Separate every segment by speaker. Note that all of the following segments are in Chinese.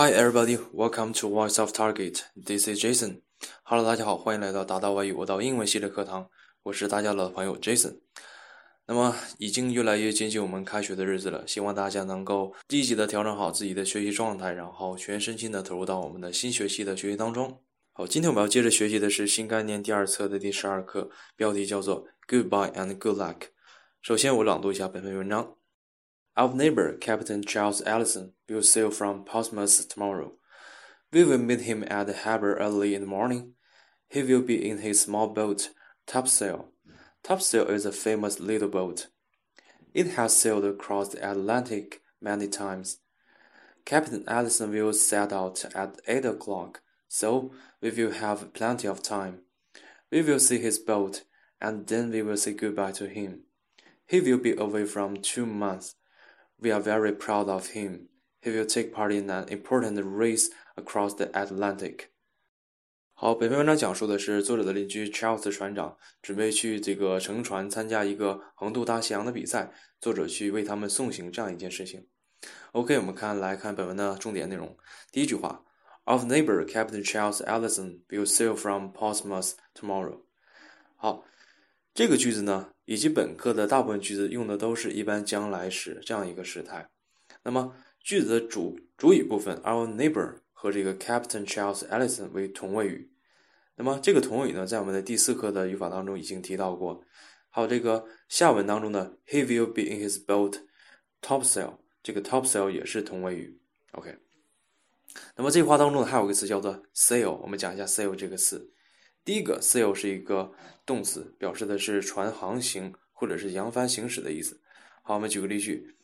Speaker 1: Hi everybody, welcome to Voice of Target. This is Jason. Hello，大家好，欢迎来到达到外语我到英文系列课堂。我是大家的老朋友 Jason。那么，已经越来越接近我们开学的日子了，希望大家能够积极的调整好自己的学习状态，然后全身心的投入到我们的新学期的学习当中。好，今天我们要接着学习的是新概念第二册的第十二课，标题叫做 Goodbye and Good Luck。首先，我朗读一下本篇文章。Our neighbor, Captain Charles Allison, will sail from Portsmouth tomorrow. We will meet him at the harbor early in the morning. He will be in his small boat, Topsail. Topsail is a famous little boat. It has sailed across the Atlantic many times. Captain Allison will set out at eight o'clock, so we will have plenty of time. We will see his boat, and then we will say goodbye to him. He will be away from two months. We are very proud of him. He will take part in an important race across the Atlantic. 好，本篇文章讲述的是作者的邻居 Charles 船长准备去这个乘船参加一个横渡大西洋的比赛，作者去为他们送行这样一件事情。OK，我们看来看本文的重点内容。第一句话，Our neighbor Captain Charles Ellison will sail from Portsmouth tomorrow。好，这个句子呢，以及本课的大部分句子用的都是一般将来时这样一个时态。那么句子的主主语部分，our neighbor 和这个 Captain Charles Ellison 为同位语。那么这个同位语呢，在我们的第四课的语法当中已经提到过。还有这个下文当中呢，He will be in his boat topsail，这个 topsail 也是同位语。OK。那么这句话当中呢，还有个词叫做 sail，我们讲一下 sail 这个词。第一个 sail 是一个动词，表示的是船航行或者是扬帆行驶的意思。好，我们举个例句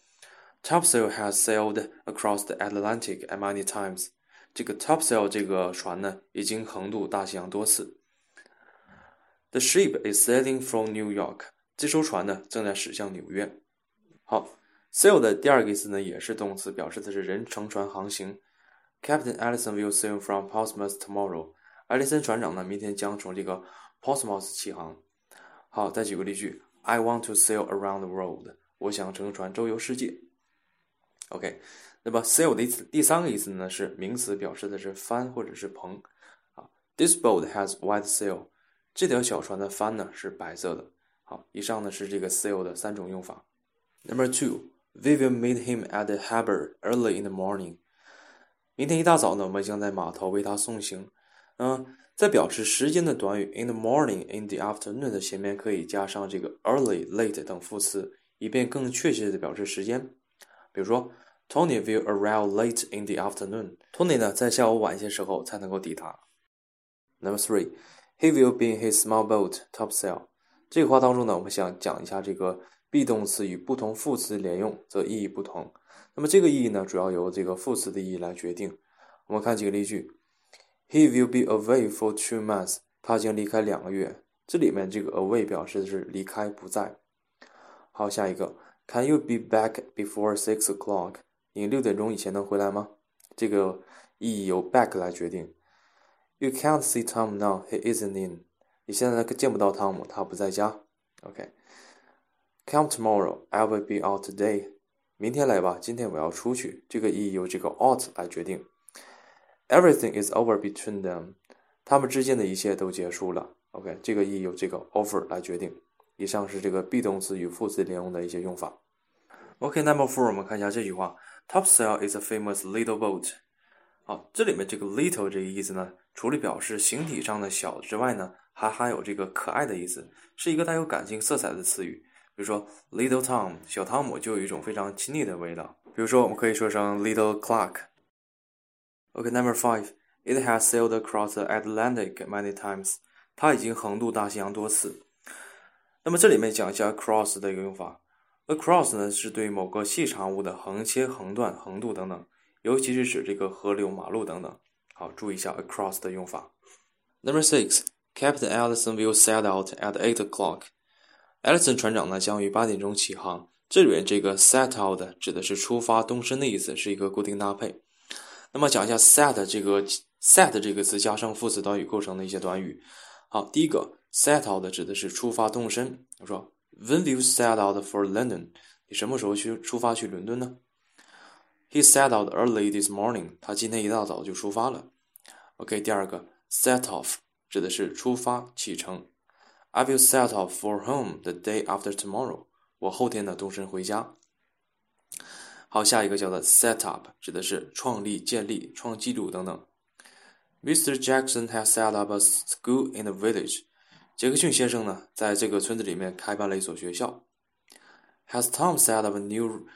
Speaker 1: ：Topsail has sailed across the Atlantic many times。这个 topsail 这个船呢，已经横渡大西洋多次。The ship is sailing from New York。这艘船呢，正在驶向纽约。好，sail 的第二个意思呢，也是动词，表示的是人乘船航行。Captain Ellison will sail from Portsmouth tomorrow。艾利森船长呢，明天将从这个 Portsmouth 起航。好，再举个例句：I want to sail around the world。我想乘船周游世界。OK，那么 sail 的意思第三个意思呢是名词，表示的是帆或者是篷。啊，This boat has white sail。这条小船的帆呢是白色的。好，以上呢是这个 sail 的三种用法。Number two，we will meet him at the harbor early in the morning。明天一大早呢，我们将在码头为他送行。嗯，在表示时间的短语 in the morning、in the afternoon 的前面可以加上这个 early、late 等副词，以便更确切的表示时间。比如说，Tony will arrive late in the afternoon。Tony 呢，在下午晚些时候才能够抵达。Number three，he will be in his small boat topsail。这个话当中呢，我们想讲一下这个 be 动词与不同副词连用则意义不同。那么这个意义呢，主要由这个副词的意义来决定。我们看几个例句。He will be away for two months。他将离开两个月。这里面这个 away 表示的是离开不在。好，下一个，Can you be back before six o'clock？你六点钟以前能回来吗？这个意义由 back 来决定。You can't see Tom now. He isn't in。你现在见不到汤姆，他不在家。OK。Come tomorrow. I will be out today。明天来吧，今天我要出去。这个意义由这个 out 来决定。Everything is over between them，他们之间的一切都结束了。OK，这个意义由这个 over 来决定。以上是这个 be 动词与副词连用的一些用法。OK，Number four，我们看一下这句话：Topsail is a famous little boat。好，这里面这个 little 这个意思呢，除了表示形体上的小之外呢，还含有这个可爱的意思，是一个带有感情色彩的词语。比如说 Little Tom，小汤姆就有一种非常亲昵的味道。比如说，我们可以说成 Little Clark。Okay, number five. It has sailed across the Atlantic many times. 它已经横渡大西洋多次。那么这里面讲一下 across 的一个用法。across 呢是对某个细长物的横切、横断、横渡等等，尤其是指这个河流、马路等等。好，注意一下 across 的用法。Number six. Captain Ellison will set out at eight o'clock. Ellison 船长呢将于八点钟起航。这里面这个 set out 指的是出发、动身的意思，是一个固定搭配。那么讲一下 set 这个 set 这个词加上副词短语构成的一些短语。好，第一个 set out 指的是出发动身。我说 When will you set out for London？你什么时候去出发去伦敦呢 He set out early this morning. 他今天一大早就出发了。OK，第二个 set off 指的是出发启程。I will set off for home the day after tomorrow. 我后天呢动身回家。好，下一个叫做 set up，指的是创立、建立、创纪录等等。Mr. Jackson has set up a school in the village. 杰克逊先生呢，在这个村子里面开办了一所学校。Has Tom set up a new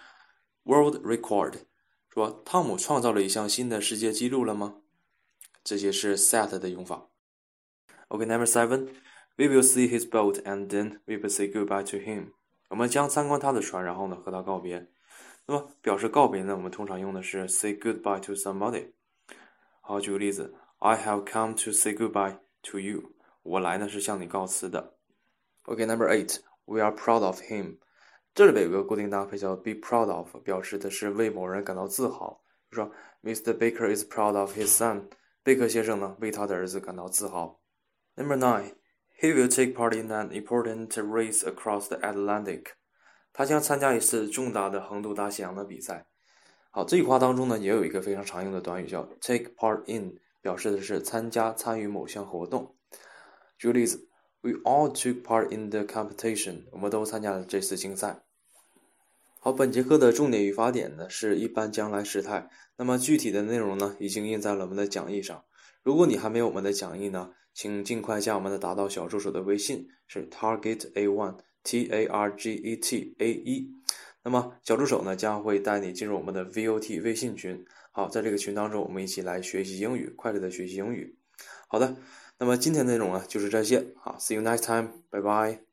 Speaker 1: world record? 说汤姆创造了一项新的世界纪录了吗？这些是 set 的用法。OK，Number seven, we will see his boat and then we will say goodbye to him. 我们将参观他的船，然后呢和他告别。那么表示告别呢，我们通常用的是 say goodbye to somebody。好，举个例子，I have come to say goodbye to you。我来呢是向你告辞的。OK，Number eight，we are proud of him。这里边有个固定搭配叫 be proud of，表示的是为某人感到自豪。比如说，Mr. Baker is proud of his son。贝克先生呢为他的儿子感到自豪。Number nine，he will take part in an important race across the Atlantic。 他将参加一次重大的横渡大西洋的比赛。好，这句话当中呢也有一个非常常用的短语叫 take part in，表示的是参加、参与某项活动。举个例子，We all took part in the competition。我们都参加了这次竞赛。好，本节课的重点语法点呢是一般将来时态。那么具体的内容呢已经印在了我们的讲义上。如果你还没有我们的讲义呢，请尽快加我们的达到小助手的微信，是 Target A One T A R G E T A E，。那么小助手呢将会带你进入我们的 VOT 微信群。好，在这个群当中，我们一起来学习英语，快乐的学习英语。好的。那么今天内容呢就是这些，好，See you next time，拜拜。